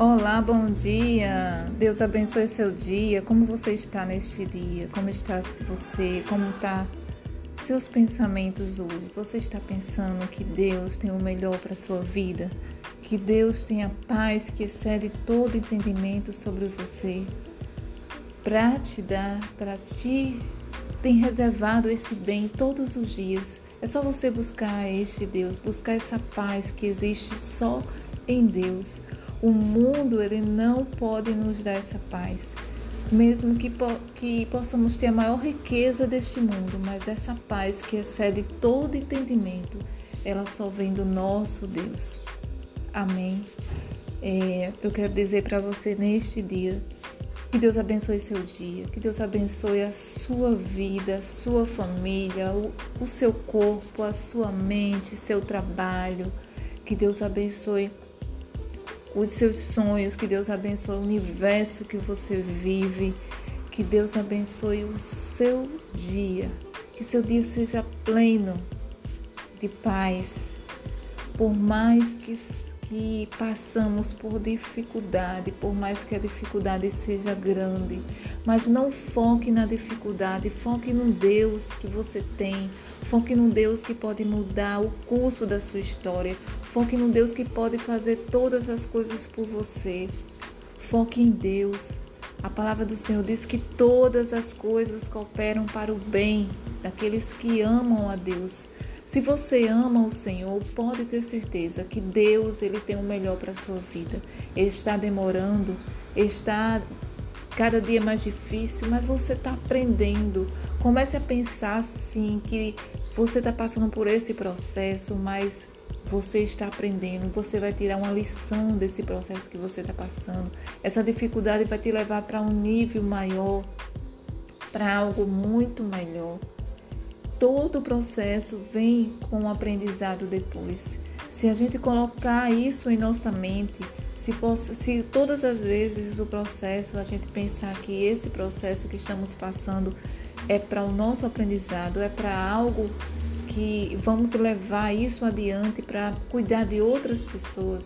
Olá, bom dia. Deus abençoe seu dia. Como você está neste dia? Como está você? Como está seus pensamentos hoje? Você está pensando que Deus tem o melhor para sua vida? Que Deus tem a paz que excede todo entendimento sobre você? Para te dar, para ti, tem reservado esse bem todos os dias. É só você buscar este Deus, buscar essa paz que existe só em Deus. O mundo ele não pode nos dar essa paz. Mesmo que, que possamos ter a maior riqueza deste mundo, mas essa paz que excede todo entendimento, ela só vem do nosso Deus. Amém. É, eu quero dizer para você neste dia que Deus abençoe seu dia, que Deus abençoe a sua vida, a sua família, o, o seu corpo, a sua mente, seu trabalho. Que Deus abençoe os seus sonhos, que Deus abençoe o universo que você vive, que Deus abençoe o seu dia, que seu dia seja pleno de paz, por mais que que passamos por dificuldade, por mais que a dificuldade seja grande, mas não foque na dificuldade, foque no Deus que você tem, foque no Deus que pode mudar o curso da sua história, foque no Deus que pode fazer todas as coisas por você. Foque em Deus. A palavra do Senhor diz que todas as coisas cooperam para o bem daqueles que amam a Deus. Se você ama o Senhor, pode ter certeza que Deus ele tem o melhor para a sua vida. Ele está demorando, está cada dia mais difícil, mas você está aprendendo. Comece a pensar assim que você está passando por esse processo, mas você está aprendendo, você vai tirar uma lição desse processo que você está passando. Essa dificuldade vai te levar para um nível maior, para algo muito melhor todo o processo vem com o aprendizado depois. Se a gente colocar isso em nossa mente, se, possa, se todas as vezes o processo, a gente pensar que esse processo que estamos passando é para o nosso aprendizado, é para algo que vamos levar isso adiante para cuidar de outras pessoas,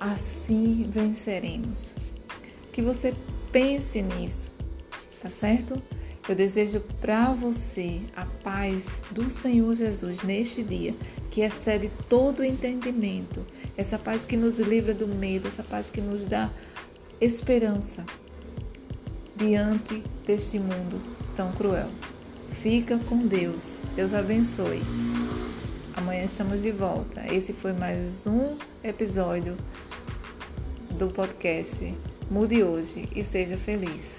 assim venceremos. Que você pense nisso, tá certo? Eu desejo para você a paz do Senhor Jesus neste dia, que excede todo o entendimento, essa paz que nos livra do medo, essa paz que nos dá esperança diante deste mundo tão cruel. Fica com Deus. Deus abençoe. Amanhã estamos de volta. Esse foi mais um episódio do podcast Mude Hoje e Seja Feliz.